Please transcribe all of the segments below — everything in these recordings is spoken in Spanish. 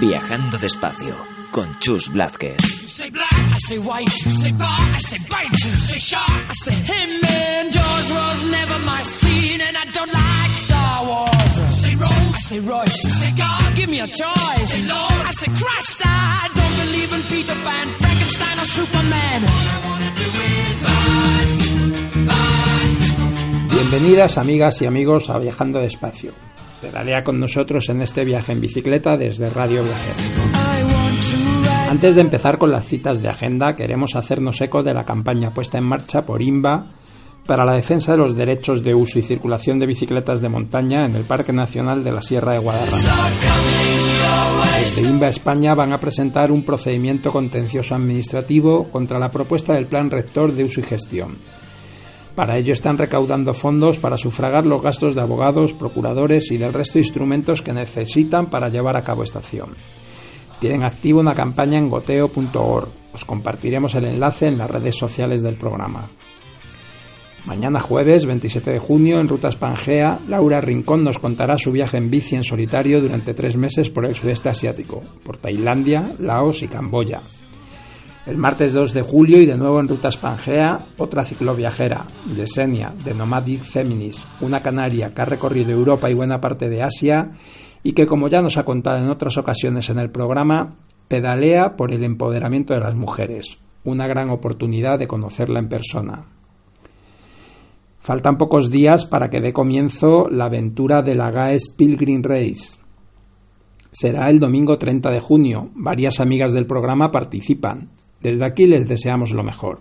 Viajando despacio con Chus Blázquez. Bienvenidas amigas y amigos a Viajando Despacio. Pedalea con nosotros en este viaje en bicicleta desde Radio Viajero. Antes de empezar con las citas de agenda, queremos hacernos eco de la campaña puesta en marcha por INVA para la defensa de los derechos de uso y circulación de bicicletas de montaña en el Parque Nacional de la Sierra de Guadarrama. Desde INVA España van a presentar un procedimiento contencioso administrativo contra la propuesta del Plan Rector de Uso y Gestión. Para ello están recaudando fondos para sufragar los gastos de abogados, procuradores y del resto de instrumentos que necesitan para llevar a cabo esta acción. Tienen activo una campaña en goteo.org. Os compartiremos el enlace en las redes sociales del programa. Mañana jueves 27 de junio en Rutas Pangea, Laura Rincón nos contará su viaje en bici en solitario durante tres meses por el sudeste asiático, por Tailandia, Laos y Camboya. El martes 2 de julio y de nuevo en Rutas Pangea, otra cicloviajera, Yesenia, de Nomadic Feminis, una canaria que ha recorrido Europa y buena parte de Asia y que, como ya nos ha contado en otras ocasiones en el programa, pedalea por el empoderamiento de las mujeres, una gran oportunidad de conocerla en persona. Faltan pocos días para que dé comienzo la aventura de la GAES Pilgrim Race. Será el domingo 30 de junio. Varias amigas del programa participan. Desde aquí les deseamos lo mejor.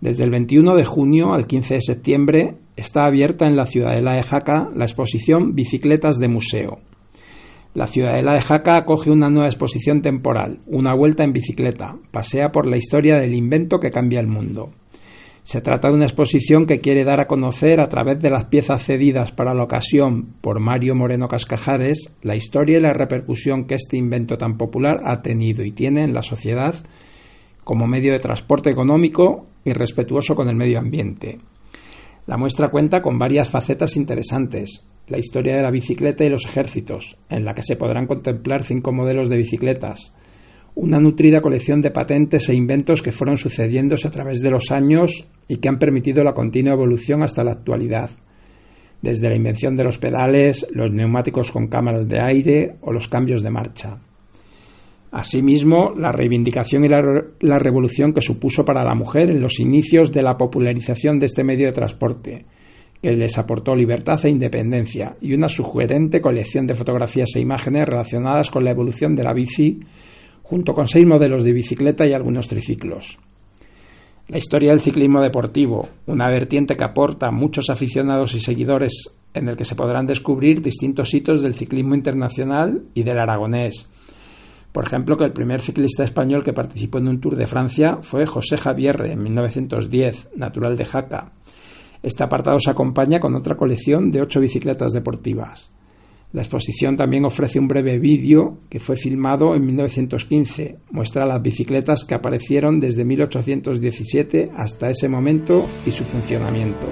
Desde el 21 de junio al 15 de septiembre está abierta en la Ciudadela de Jaca la exposición Bicicletas de Museo. La Ciudadela de Jaca acoge una nueva exposición temporal, una vuelta en bicicleta, pasea por la historia del invento que cambia el mundo. Se trata de una exposición que quiere dar a conocer a través de las piezas cedidas para la ocasión por Mario Moreno Cascajares la historia y la repercusión que este invento tan popular ha tenido y tiene en la sociedad como medio de transporte económico y respetuoso con el medio ambiente. La muestra cuenta con varias facetas interesantes. La historia de la bicicleta y los ejércitos, en la que se podrán contemplar cinco modelos de bicicletas, una nutrida colección de patentes e inventos que fueron sucediéndose a través de los años y que han permitido la continua evolución hasta la actualidad, desde la invención de los pedales, los neumáticos con cámaras de aire o los cambios de marcha. Asimismo, la reivindicación y la, revolución que supuso para la mujer en los inicios de la popularización de este medio de transporte, que les aportó libertad e independencia, y una sugerente colección de fotografías e imágenes relacionadas con la evolución de la bici junto con seis modelos de bicicleta y algunos triciclos. La historia del ciclismo deportivo, una vertiente que aporta a muchos aficionados y seguidores en el que se podrán descubrir distintos hitos del ciclismo internacional y del aragonés. Por ejemplo, que el primer ciclista español que participó en un Tour de Francia fue José Javierre en 1910, natural de Jaca. Este apartado se acompaña con otra colección de ocho bicicletas deportivas. La exposición también ofrece un breve vídeo que fue filmado en 1915. Muestra las bicicletas que aparecieron desde 1817 hasta ese momento y su funcionamiento.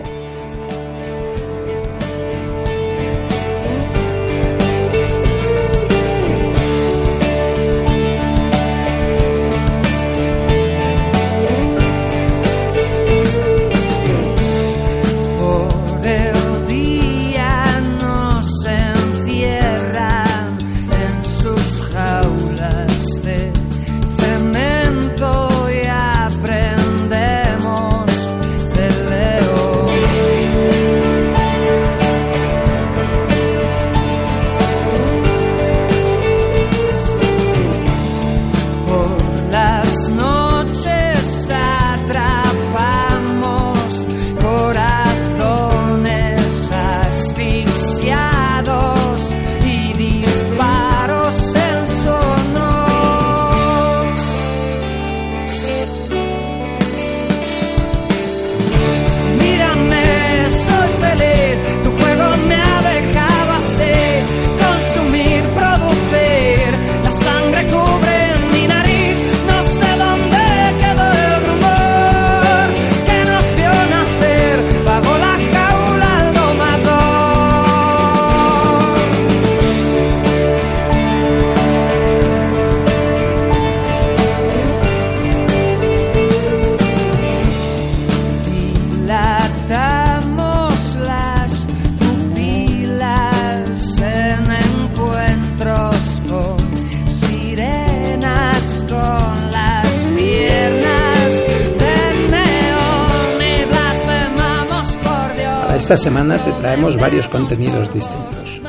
Esta semana te traemos varios contenidos distintos.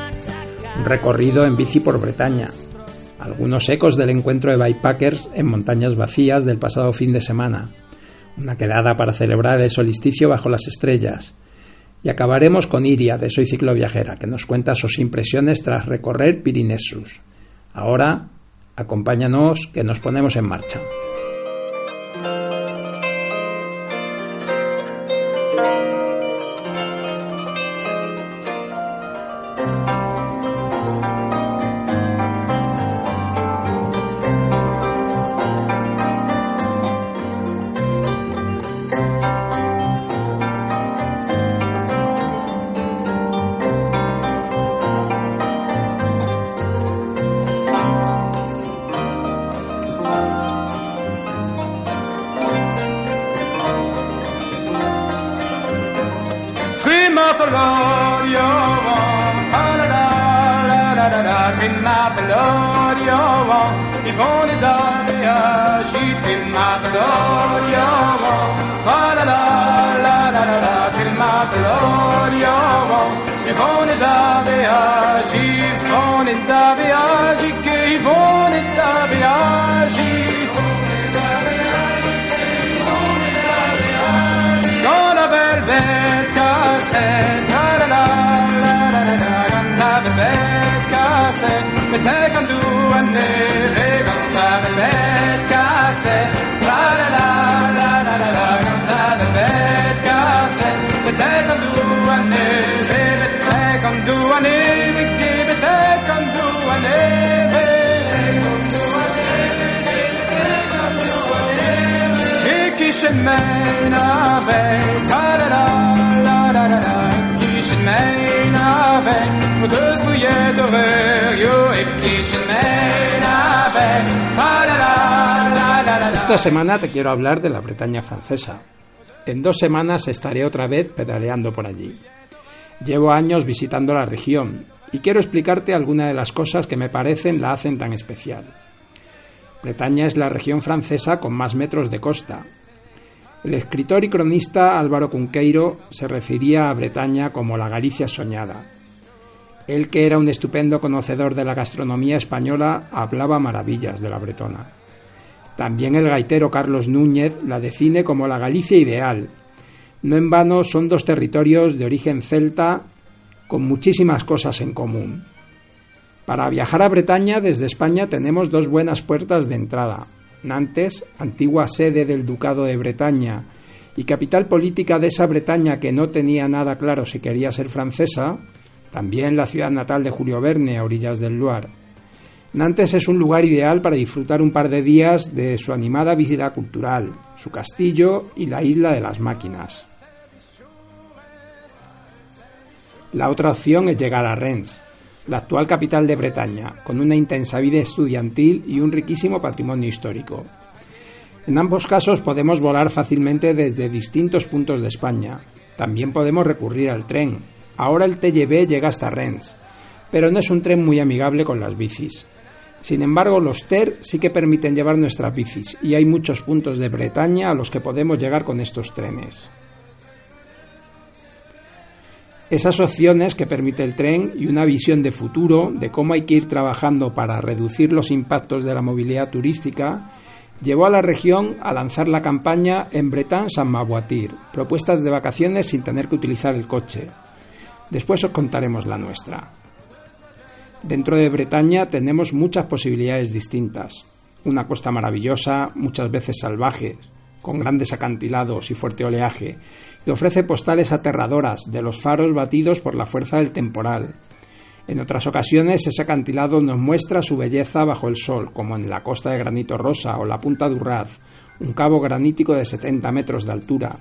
Un recorrido en bici por Bretaña, algunos ecos del encuentro de bikepackers en montañas vacías del pasado fin de semana, una quedada para celebrar el solsticio bajo las estrellas, y acabaremos con Iria de Soy Cicloviajera, que nos cuenta sus impresiones tras recorrer Pirinesus. Ahora, acompáñanos que nos ponemos en marcha. head Kishin mei na vei, ta-da-da, la-da-da-da. Kishin mei na vei, kudus mu ye dover, yo. Esta semana te quiero hablar de la Bretaña francesa. En dos semanas estaré otra vez pedaleando por allí. Llevo años visitando la región y quiero explicarte algunas de las cosas que me parecen la hacen tan especial. Bretaña es la región francesa con más metros de costa. El escritor y cronista Álvaro Cunqueiro se refería a Bretaña como la Galicia soñada. Él, que era un estupendo conocedor de la gastronomía española, hablaba maravillas de la bretona. También el gaitero Carlos Núñez la define como la Galicia ideal. No en vano son dos territorios de origen celta con muchísimas cosas en común. Para viajar a Bretaña desde España tenemos dos buenas puertas de entrada. Nantes, antigua sede del Ducado de Bretaña y capital política de esa Bretaña que no tenía nada claro si quería ser francesa, también la ciudad natal de Julio Verne a orillas del Loire. Nantes es un lugar ideal para disfrutar un par de días de su animada visita cultural, su castillo y la isla de las máquinas. La otra opción es llegar a Rennes, la actual capital de Bretaña, con una intensa vida estudiantil y un riquísimo patrimonio histórico. En ambos casos podemos volar fácilmente desde distintos puntos de España. También podemos recurrir al tren. Ahora el TGV llega hasta Rennes, pero no es un tren muy amigable con las bicis. Sin embargo, los TER sí que permiten llevar nuestras bicis y hay muchos puntos de Bretaña a los que podemos llegar con estos trenes. Esas opciones que permite el tren y una visión de futuro de cómo hay que ir trabajando para reducir los impactos de la movilidad turística llevó a la región a lanzar la campaña En Bretagne sans m'aboitir, propuestas de vacaciones sin tener que utilizar el coche. Después os contaremos la nuestra. Dentro de Bretaña tenemos muchas posibilidades distintas. Una costa maravillosa, muchas veces salvaje, con grandes acantilados y fuerte oleaje, y ofrece postales aterradoras de los faros batidos por la fuerza del temporal. En otras ocasiones ese acantilado nos muestra su belleza bajo el sol, como en la costa de Granito Rosa o la Punta Urraz, un cabo granítico de 70 metros de altura.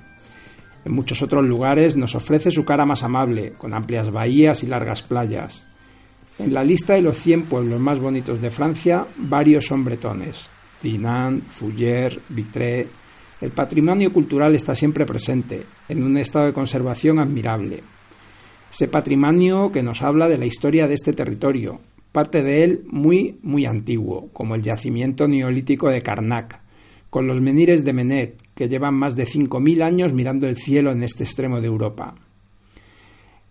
En muchos otros lugares nos ofrece su cara más amable, con amplias bahías y largas playas. En la lista de los 100 pueblos más bonitos de Francia, varios son bretones. Dinan, Fouillère, Vitré, el patrimonio cultural está siempre presente, en un estado de conservación admirable. Ese patrimonio que nos habla de la historia de este territorio, parte de él muy, muy antiguo, como el yacimiento neolítico de Karnak, con los menires de Menet, que llevan más de 5.000 años mirando el cielo en este extremo de Europa.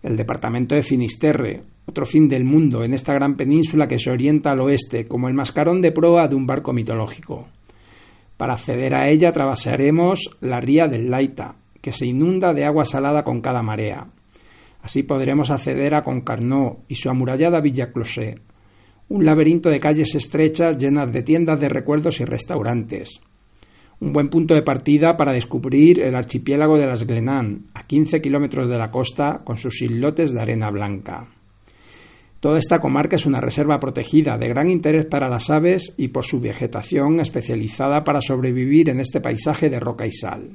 El departamento de Finisterre, otro fin del mundo en esta gran península que se orienta al oeste, como el mascarón de proa de un barco mitológico. Para acceder a ella atravesaremos la ría del Laita, que se inunda de agua salada con cada marea. Así podremos acceder a Concarneau y su amurallada Villa Closet, un laberinto de calles estrechas llenas de tiendas de recuerdos y restaurantes. Un buen punto de partida para descubrir el archipiélago de las Glenan, a 15 kilómetros de la costa, con sus islotes de arena blanca. Toda esta comarca es una reserva protegida de gran interés para las aves y por su vegetación especializada para sobrevivir en este paisaje de roca y sal.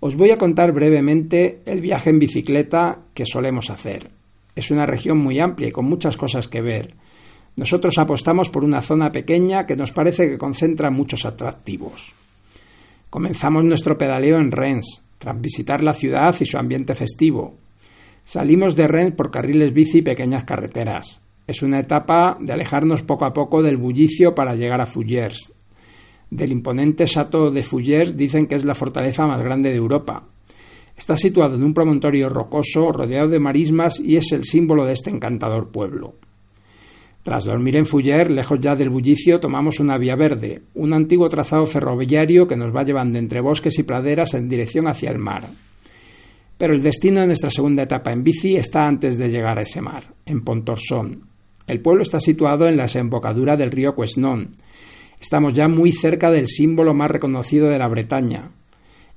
Os voy a contar brevemente el viaje en bicicleta que solemos hacer. Es una región muy amplia y con muchas cosas que ver. Nosotros apostamos por una zona pequeña que nos parece que concentra muchos atractivos. Comenzamos nuestro pedaleo en Rennes, tras visitar la ciudad y su ambiente festivo, Salimos de Rennes por carriles bici y pequeñas carreteras. Es una etapa de alejarnos poco a poco del bullicio para llegar a Fougères. Del imponente Château de Fougères dicen que es la fortaleza más grande de Europa. Está situado en un promontorio rocoso rodeado de marismas y es el símbolo de este encantador pueblo. Tras dormir en Fougères, lejos ya del bullicio, tomamos una vía verde, un antiguo trazado ferroviario que nos va llevando entre bosques y praderas en dirección hacia el mar. Pero el destino de nuestra segunda etapa en bici está antes de llegar a ese mar, en Pontorson. El pueblo está situado en la desembocadura del río Quesnon. Estamos ya muy cerca del símbolo más reconocido de la Bretaña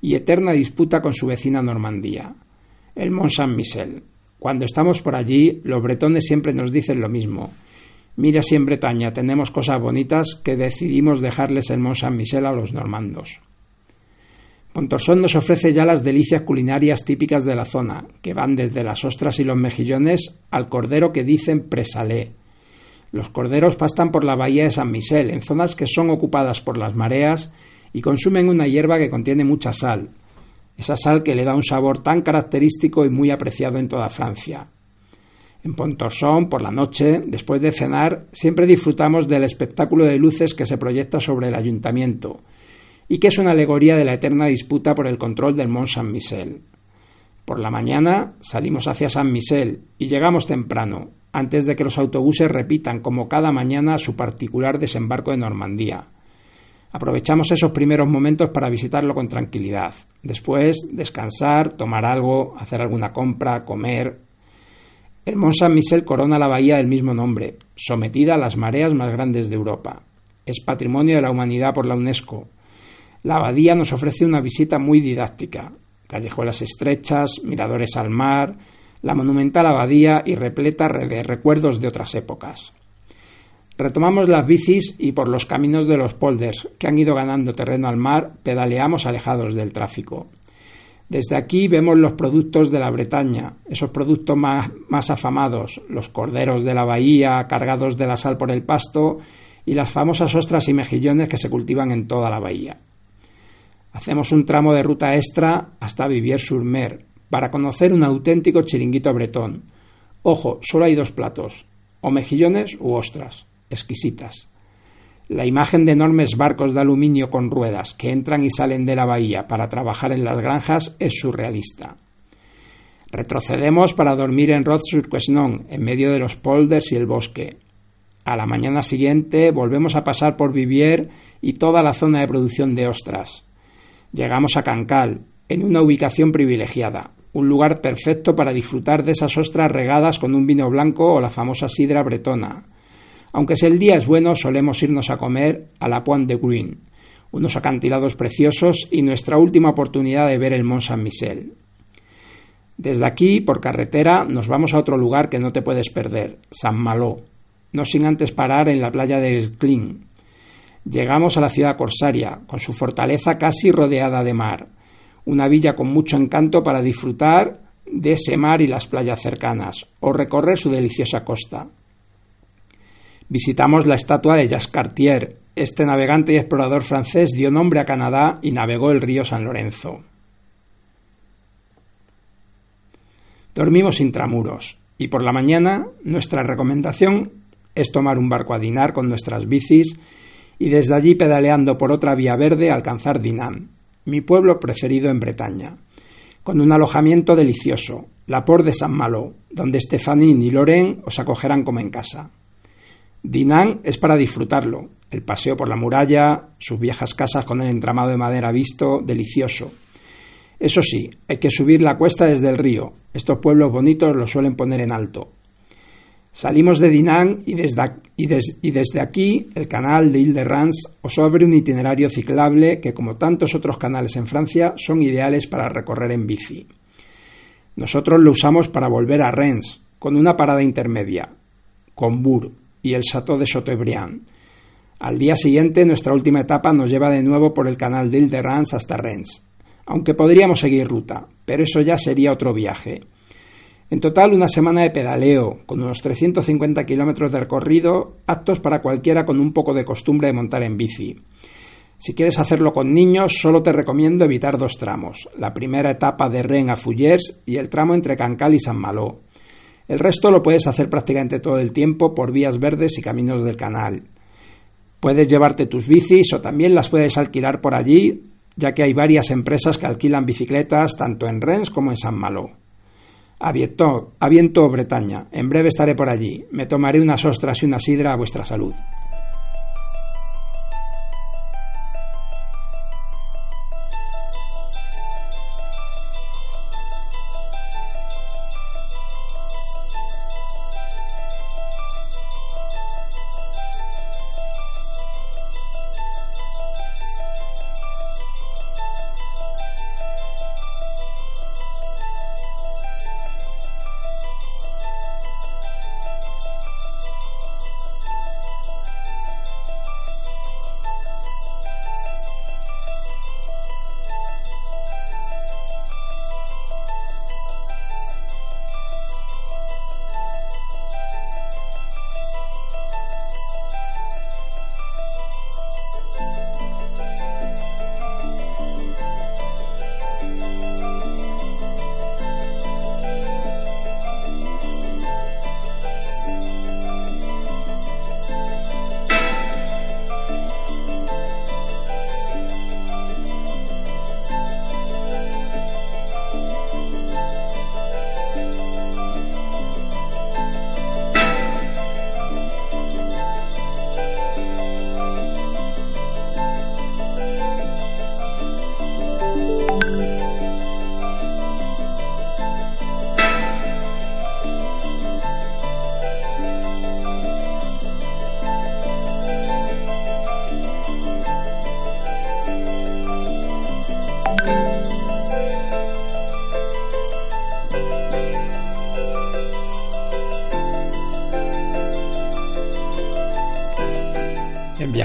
y eterna disputa con su vecina Normandía, el Mont Saint-Michel. Cuando estamos por allí, los bretones siempre nos dicen lo mismo. Mira si en Bretaña tenemos cosas bonitas que decidimos dejarles el Mont Saint-Michel a los normandos. Pontorsón nos ofrece ya las delicias culinarias típicas de la zona, que van desde las ostras y los mejillones al cordero que dicen presalé. Los corderos pastan por la bahía de San Michel, en zonas que son ocupadas por las mareas y consumen una hierba que contiene mucha sal, esa sal que le da un sabor tan característico y muy apreciado en toda Francia. En Pontorson, por la noche, después de cenar, siempre disfrutamos del espectáculo de luces que se proyecta sobre el ayuntamiento, y que es una alegoría de la eterna disputa por el control del Mont Saint-Michel. Por la mañana salimos hacia San Michel y llegamos temprano, antes de que los autobuses repitan como cada mañana su particular desembarco de Normandía. Aprovechamos esos primeros momentos para visitarlo con tranquilidad. Después, descansar, tomar algo, hacer alguna compra, comer. El Mont Saint-Michel corona la bahía del mismo nombre, sometida a las mareas más grandes de Europa. Es patrimonio de la humanidad por la UNESCO la abadía nos ofrece una visita muy didáctica. Callejuelas estrechas, miradores al mar, la monumental abadía y repleta de recuerdos de otras épocas. Retomamos las bicis y por los caminos de los polders, que han ido ganando terreno al mar, pedaleamos alejados del tráfico. Desde aquí vemos los productos de la Bretaña, esos productos más, más, afamados, los corderos de la bahía cargados de la sal por el pasto y las famosas ostras y mejillones que se cultivan en toda la bahía. Hacemos un tramo de ruta extra hasta Vivier-sur-Mer para conocer un auténtico chiringuito bretón. Ojo, solo hay dos platos, o mejillones u ostras, exquisitas. La imagen de enormes barcos de aluminio con ruedas que entran y salen de la bahía para trabajar en las granjas es surrealista. Retrocedemos para dormir en Roth-sur-Quesnon, en medio de los polders y el bosque. A la mañana siguiente volvemos a pasar por Vivier y toda la zona de producción de ostras. Llegamos a Cancal, en una ubicación privilegiada, un lugar perfecto para disfrutar de esas ostras regadas con un vino blanco o la famosa sidra bretona. Aunque si el día es bueno, solemos irnos a comer a la Pointe de Green, unos acantilados preciosos y nuestra última oportunidad de ver el Mont Saint-Michel. Desde aquí, por carretera, nos vamos a otro lugar que no te puedes perder, San Malo, no sin antes parar en la playa de Esclin, Llegamos a la ciudad corsaria, con su fortaleza casi rodeada de mar, una villa con mucho encanto para disfrutar de ese mar y las playas cercanas, o recorrer su deliciosa costa. Visitamos la estatua de Jacques Cartier. Este navegante y explorador francés dio nombre a Canadá y navegó el río San Lorenzo. Dormimos intramuros y por la mañana nuestra recomendación es tomar un barco a dinar con nuestras bicis y desde allí pedaleando por otra vía verde alcanzar Dinan, mi pueblo preferido en Bretaña. con un alojamiento delicioso, la Por de San Malo, donde Estefanín y Loren os acogerán como en casa. Dinan es para disfrutarlo, el paseo por la muralla, sus viejas casas con el entramado de madera visto, delicioso. Eso sí, hay que subir la cuesta desde el río. Estos pueblos bonitos lo suelen poner en alto. Salimos de Dinan y desde, aquí el canal de Ile-de-Rance os abre un itinerario ciclable que, como tantos otros canales en Francia, son ideales para recorrer en bici. Nosotros lo usamos para volver a Rennes, con una parada intermedia, con Bourg y el Château de Chateaubriand. Al día siguiente, nuestra última etapa nos lleva de nuevo por el canal de Ile-de-Rance hasta Rennes, aunque podríamos seguir ruta, pero eso ya sería otro viaje. En total, una semana de pedaleo, con unos 350 kilómetros de recorrido, aptos para cualquiera con un poco de costumbre de montar en bici. Si quieres hacerlo con niños, solo te recomiendo evitar dos tramos, la primera etapa de Rennes a Fullers y el tramo entre Cancal y San Malo. El resto lo puedes hacer prácticamente todo el tiempo por vías verdes y caminos del canal. Puedes llevarte tus bicis o también las puedes alquilar por allí, ya que hay varias empresas que alquilan bicicletas tanto en Rennes como en San Malo. Aviento, aviento Bretaña. En breve estaré por allí. Me tomaré unas ostras y una sidra a vuestra salud.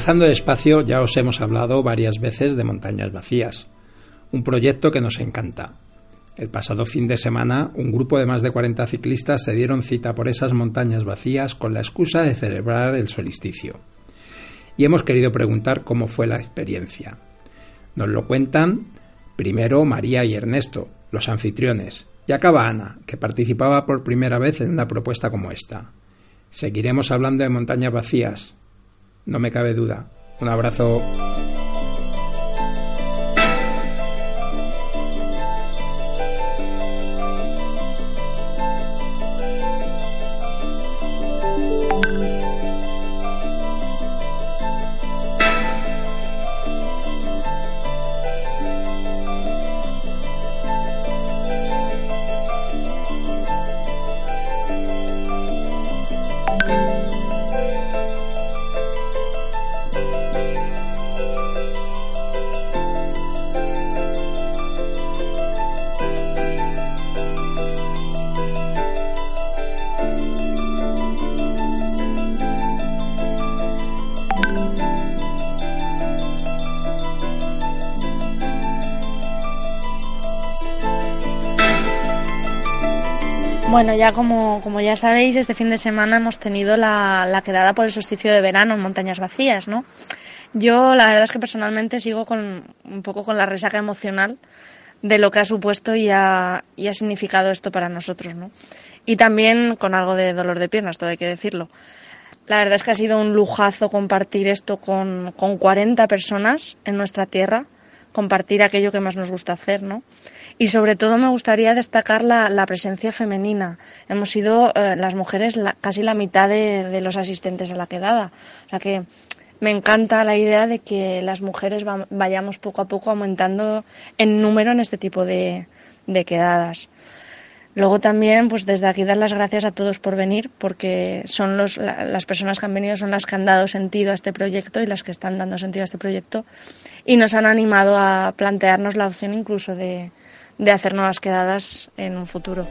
Viajando despacio ya os hemos hablado varias veces de Montañas Vacías, un proyecto que nos encanta. El pasado fin de semana, un grupo de más de 40 ciclistas se dieron cita por esas montañas vacías con la excusa de celebrar el solsticio. Y hemos querido preguntar cómo fue la experiencia. Nos lo cuentan primero María y Ernesto, los anfitriones, y acaba Ana, que participaba por primera vez en una propuesta como esta. Seguiremos hablando de montañas vacías, no me cabe duda. Un abrazo. Bueno, ya como, como, ya sabéis, este fin de semana hemos tenido la, la, quedada por el solsticio de verano en Montañas Vacías, ¿no? Yo la verdad es que personalmente sigo con un poco con la resaca emocional de lo que ha supuesto y ha, y ha significado esto para nosotros, ¿no? Y también con algo de dolor de piernas, todo hay que decirlo. La verdad es que ha sido un lujazo compartir esto con, con 40 personas en nuestra tierra, compartir aquello que más nos gusta hacer, ¿no? Y sobre todo me gustaría destacar la, presencia femenina. Hemos sido eh, las mujeres casi la mitad de, los asistentes a la quedada. O sea que me encanta la idea de que las mujeres vayamos poco a poco aumentando en número en este tipo de, de quedadas. Luego también, pues desde aquí dar las gracias a todos por venir, porque son los, las personas que han venido son las que han dado sentido a este proyecto y las que están dando sentido a este proyecto y nos han animado a plantearnos la opción incluso de, de hacer nuevas quedadas en un futuro.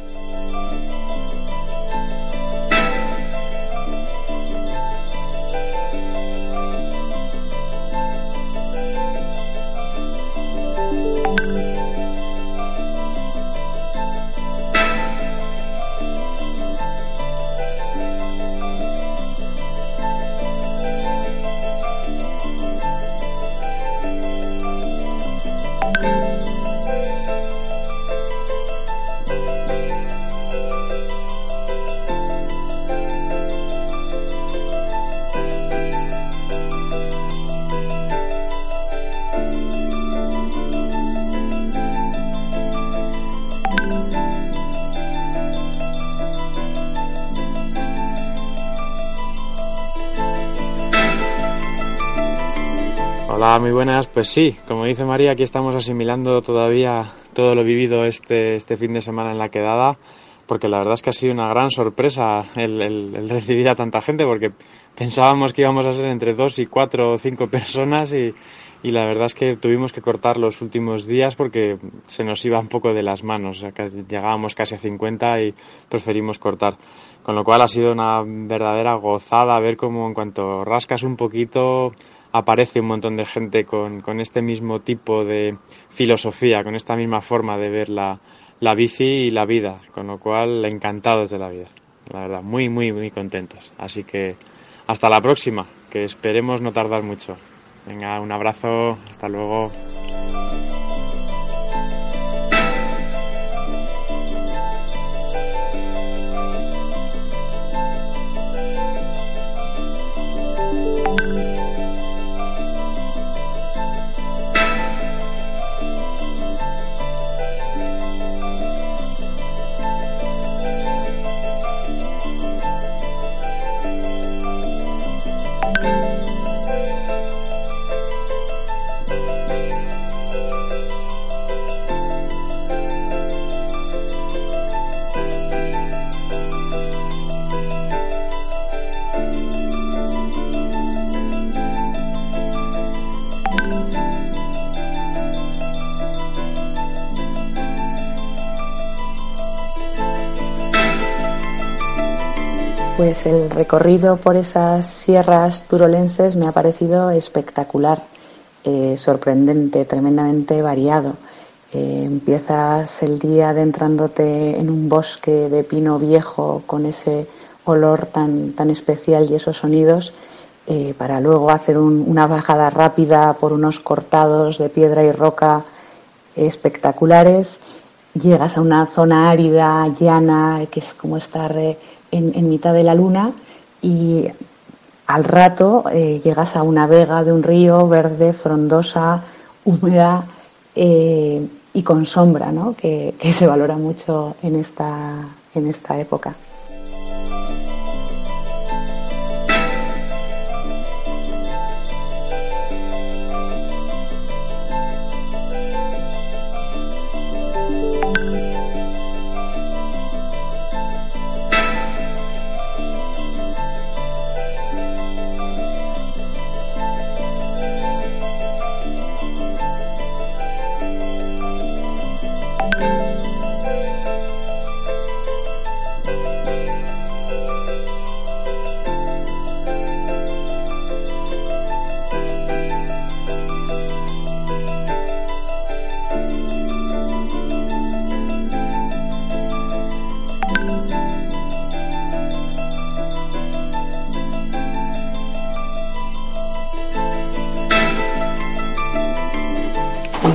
Hola, muy buenas. Pues sí, como dice María, aquí estamos asimilando todavía todo lo vivido este, este fin de semana en la quedada, porque la verdad es que ha sido una gran sorpresa el, recibir a tanta gente, porque pensábamos que íbamos a ser entre dos y cuatro o cinco personas y, y la verdad es que tuvimos que cortar los últimos días porque se nos iba un poco de las manos. llegábamos casi a 50 y preferimos cortar. Con lo cual ha sido una verdadera gozada ver cómo en cuanto rascas un poquito aparece un montón de gente con, con, este mismo tipo de filosofía, con esta misma forma de ver la, la bici y la vida, con lo cual encantados de la vida, la verdad, muy, muy, muy contentos. Así que hasta la próxima, que esperemos no tardar mucho. Venga, un abrazo, hasta luego. Pues el recorrido por esas sierras turolenses me ha parecido espectacular, eh, sorprendente, tremendamente variado. Eh, empiezas el día adentrándote en un bosque de pino viejo con ese olor tan, tan especial y esos sonidos, eh, para luego hacer una bajada rápida por unos cortados de piedra y roca espectaculares. Llegas a una zona árida, llana, que es como estar en, mitad de la luna y al rato eh, llegas a una vega de un río verde, frondosa, húmeda eh, y con sombra, ¿no? que, que se valora mucho en esta, en esta época.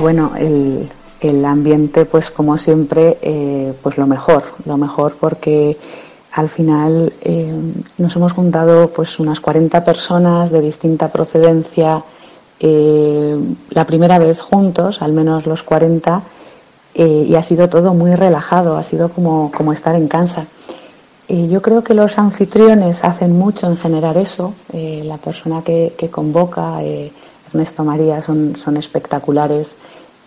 Bueno, el, el, ambiente, pues como siempre, eh, pues lo mejor, lo mejor porque al final eh, nos hemos juntado pues unas 40 personas de distinta procedencia, eh, la primera vez juntos, al menos los 40, eh, y ha sido todo muy relajado, ha sido como, como estar en casa. yo creo que los anfitriones hacen mucho en generar eso. la persona que convoca, Ernesto María, son, son espectaculares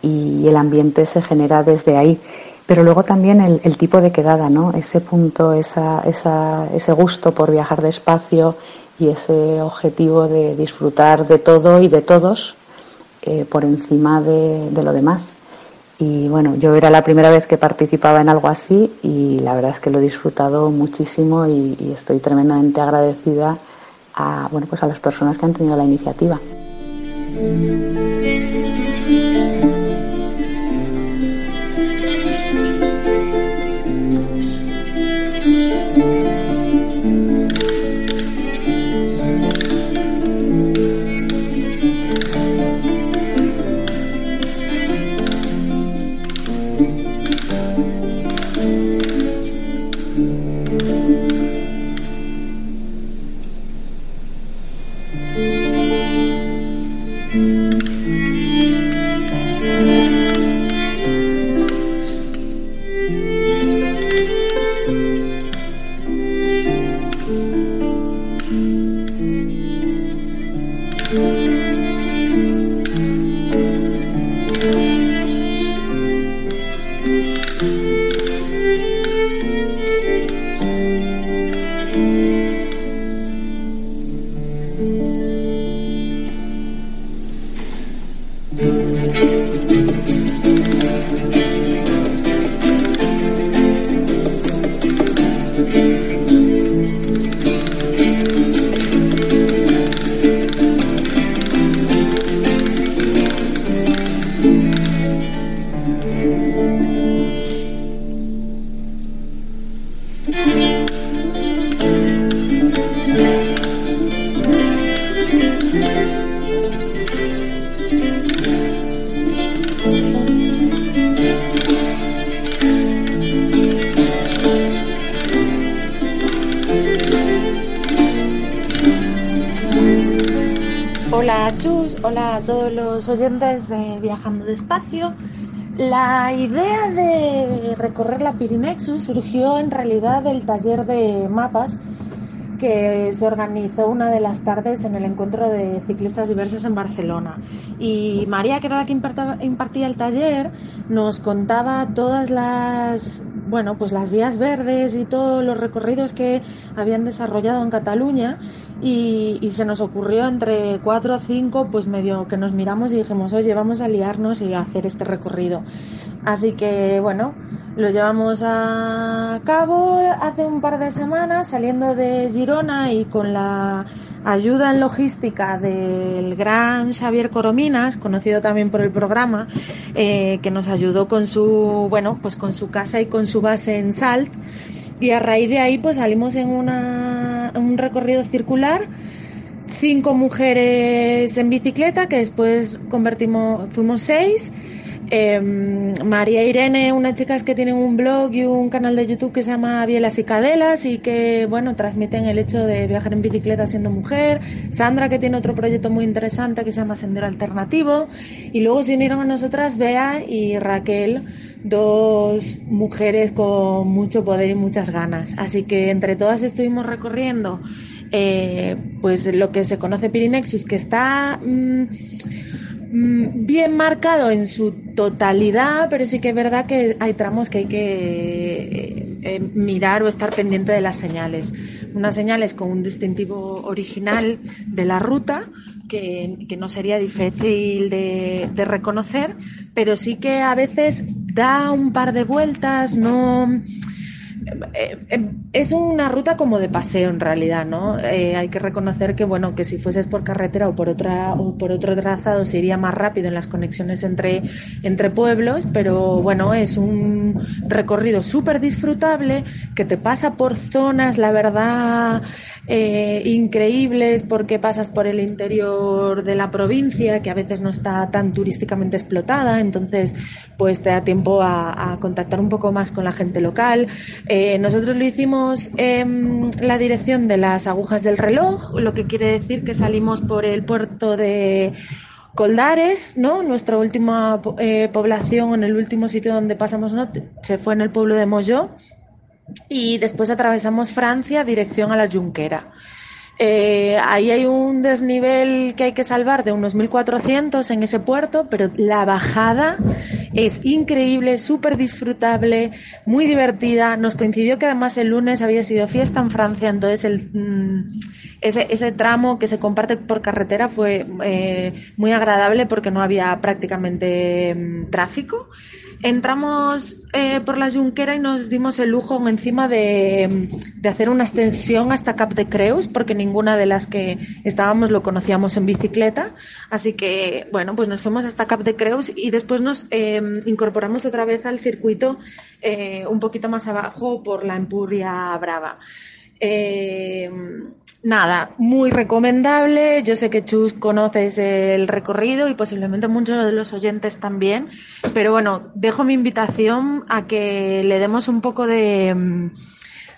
y el ambiente se genera desde ahí. Pero luego también el, el tipo de quedada, ¿no? Ese punto, esa, esa, ese gusto por viajar despacio, y ese objetivo de disfrutar de todo y de todos eh, por encima de, lo demás. Y bueno, yo era la primera vez que participaba en algo así y la verdad es que lo he disfrutado muchísimo y, y estoy tremendamente agradecida a, bueno, pues a las personas que han tenido la iniciativa. Hola a los oyentes de Viajando Despacio. La idea de recorrer la Pirinexus surgió en realidad del taller de mapas que se organizó una de las tardes en el encuentro de ciclistas diversos en Barcelona. Y María, que era la que impartía el taller, nos contaba todas las bueno, pues las vías verdes y todos los recorridos que habían desarrollado en Cataluña y, se nos ocurrió entre cuatro o cinco, pues medio que nos miramos y dijimos, oye, vamos a liarnos y a hacer este recorrido. Así que bueno, lo llevamos a cabo hace un par de semanas saliendo de Girona y con la ayuda en logística del gran Xavier Corominas, conocido también por el programa, eh, que nos ayudó con su, bueno, pues con su casa y con su base en Salt. Y a raíz de ahí, pues salimos en una, un recorrido circular cinco mujeres en bicicleta que después convertimos, fuimos seis Em, María Irene, unas chicas que tienen un blog y un canal de YouTube que se llama Bielas y Cadelas y que, bueno, transmiten el hecho de viajar en bicicleta siendo mujer. Sandra, que tiene otro proyecto muy interesante que se llama Sendero Alternativo. Y luego se unieron a nosotras Bea y Raquel, dos mujeres con mucho poder y muchas ganas. Así que entre todas estuvimos recorriendo, eh, pues lo que se conoce Pirinexus, que está... Mm, bien marcado en su totalidad, pero sí que es verdad que hay tramos que hay que eh, eh, mirar o estar pendiente de las señales. Unas señales con un distintivo original de la ruta, que, no sería difícil de, de, reconocer, pero sí que a veces da un par de vueltas, no es una ruta como de paseo en realidad, ¿no? Eh, hay que reconocer que, bueno, que si fueses por carretera o por otra o por otro trazado se iría más rápido en las conexiones entre, entre pueblos, pero bueno, es un recorrido súper disfrutable que te pasa por zonas, la verdad, increíbles porque pasas por el interior de la provincia, que a veces no está tan turísticamente explotada, entonces pues te da tiempo a, contactar un poco más con la gente local. Eh, nosotros lo hicimos en la dirección de las agujas del reloj, lo que quiere decir que salimos por el puerto de Coldares, ¿no? Nuestra última eh, población, en el último sitio donde pasamos se fue en el pueblo de Molló y después atravesamos Francia dirección a la Junquera. Eh, ahí hay un desnivel que hay que salvar de unos 1.400 en ese puerto, pero la bajada es increíble, súper disfrutable, muy divertida. Nos coincidió que además el lunes había sido fiesta en Francia, entonces el, mm, ese, ese, tramo que se comparte por carretera fue eh, muy agradable porque no había prácticamente mm, tráfico entramos eh, por la Junquera y nos dimos el lujo encima de, hacer una extensión hasta Cap de Creus, porque ninguna de las que estábamos lo conocíamos en bicicleta. Así que, bueno, pues nos fuimos hasta Cap de Creus y después nos eh, incorporamos otra vez al circuito eh, un poquito más abajo por la Empuria Brava. Eh, nada, muy recomendable. Yo sé que Chus conoces el recorrido y posiblemente muchos de los oyentes también. Pero bueno, dejo mi invitación a que le demos un poco de,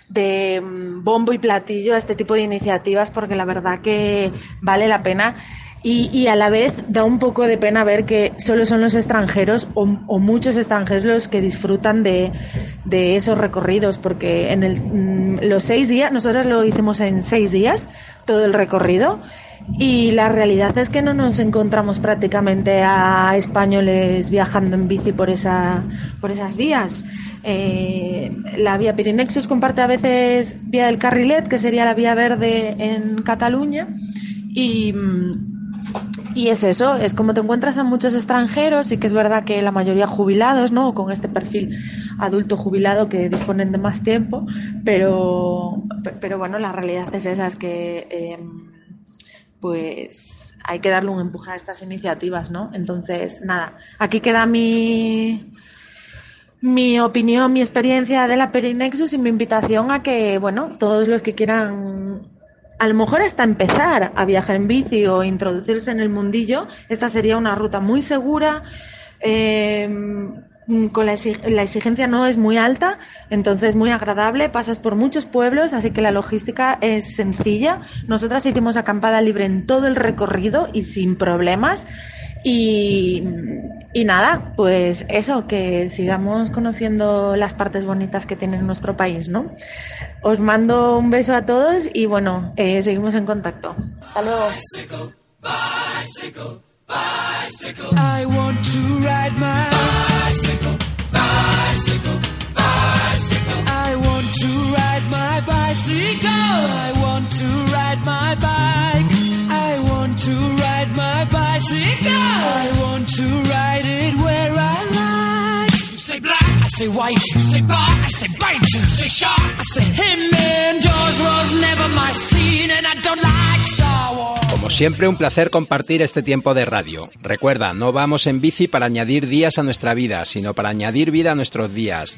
de bombo y platillo a este tipo de iniciativas porque la verdad que vale la pena. Y, a la vez da un poco de pena ver que solo son los extranjeros o, muchos extranjeros los que disfrutan de, esos recorridos, porque en el, mm, los seis días, nosotros lo hicimos en seis días, todo el recorrido, y la realidad es que no nos encontramos prácticamente a españoles viajando en bici por, esa, por esas vías. Eh, la vía Pirinexus comparte a veces vía del Carrilet, que sería la vía verde en Cataluña, y mm, y es eso, es como te encuentras a muchos extranjeros y que es verdad que la mayoría jubilados, ¿no? Con este perfil adulto jubilado que disponen de más tiempo, pero, pero bueno, la realidad es esa, es que em, pues hay que darle un empuje a estas iniciativas, ¿no? Entonces, nada, aquí queda mi, mi opinión, mi experiencia de la Perinexus y mi invitación a que, bueno, todos los que quieran a lo mejor hasta empezar a viajar en bici o introducirse en el mundillo, esta sería una ruta muy segura. Eh, con la, exigencia no es muy alta, entonces muy agradable, pasas por muchos pueblos, así que la logística es sencilla. Nosotras hicimos acampada libre en todo el recorrido y sin problemas. Y, y, nada, pues eso, que sigamos conociendo las partes bonitas que tiene nuestro país, ¿no? Os mando un beso a todos y bueno, eh, seguimos en contacto. Hasta luego. Bicycle, bicycle, bicycle, bicycle, bicycle. My bicycle. I want to ride my bike. To ride my bicycle. I want to ride it where I like. You say black, I say white. You say bar, I say bite. You say shark, I say him. And Jaws was never my scene, and I don't like Star Wars. Como siempre, un placer compartir este tiempo de radio. Recuerda, no vamos en bici para añadir días a nuestra vida, sino para añadir vida a nuestros días.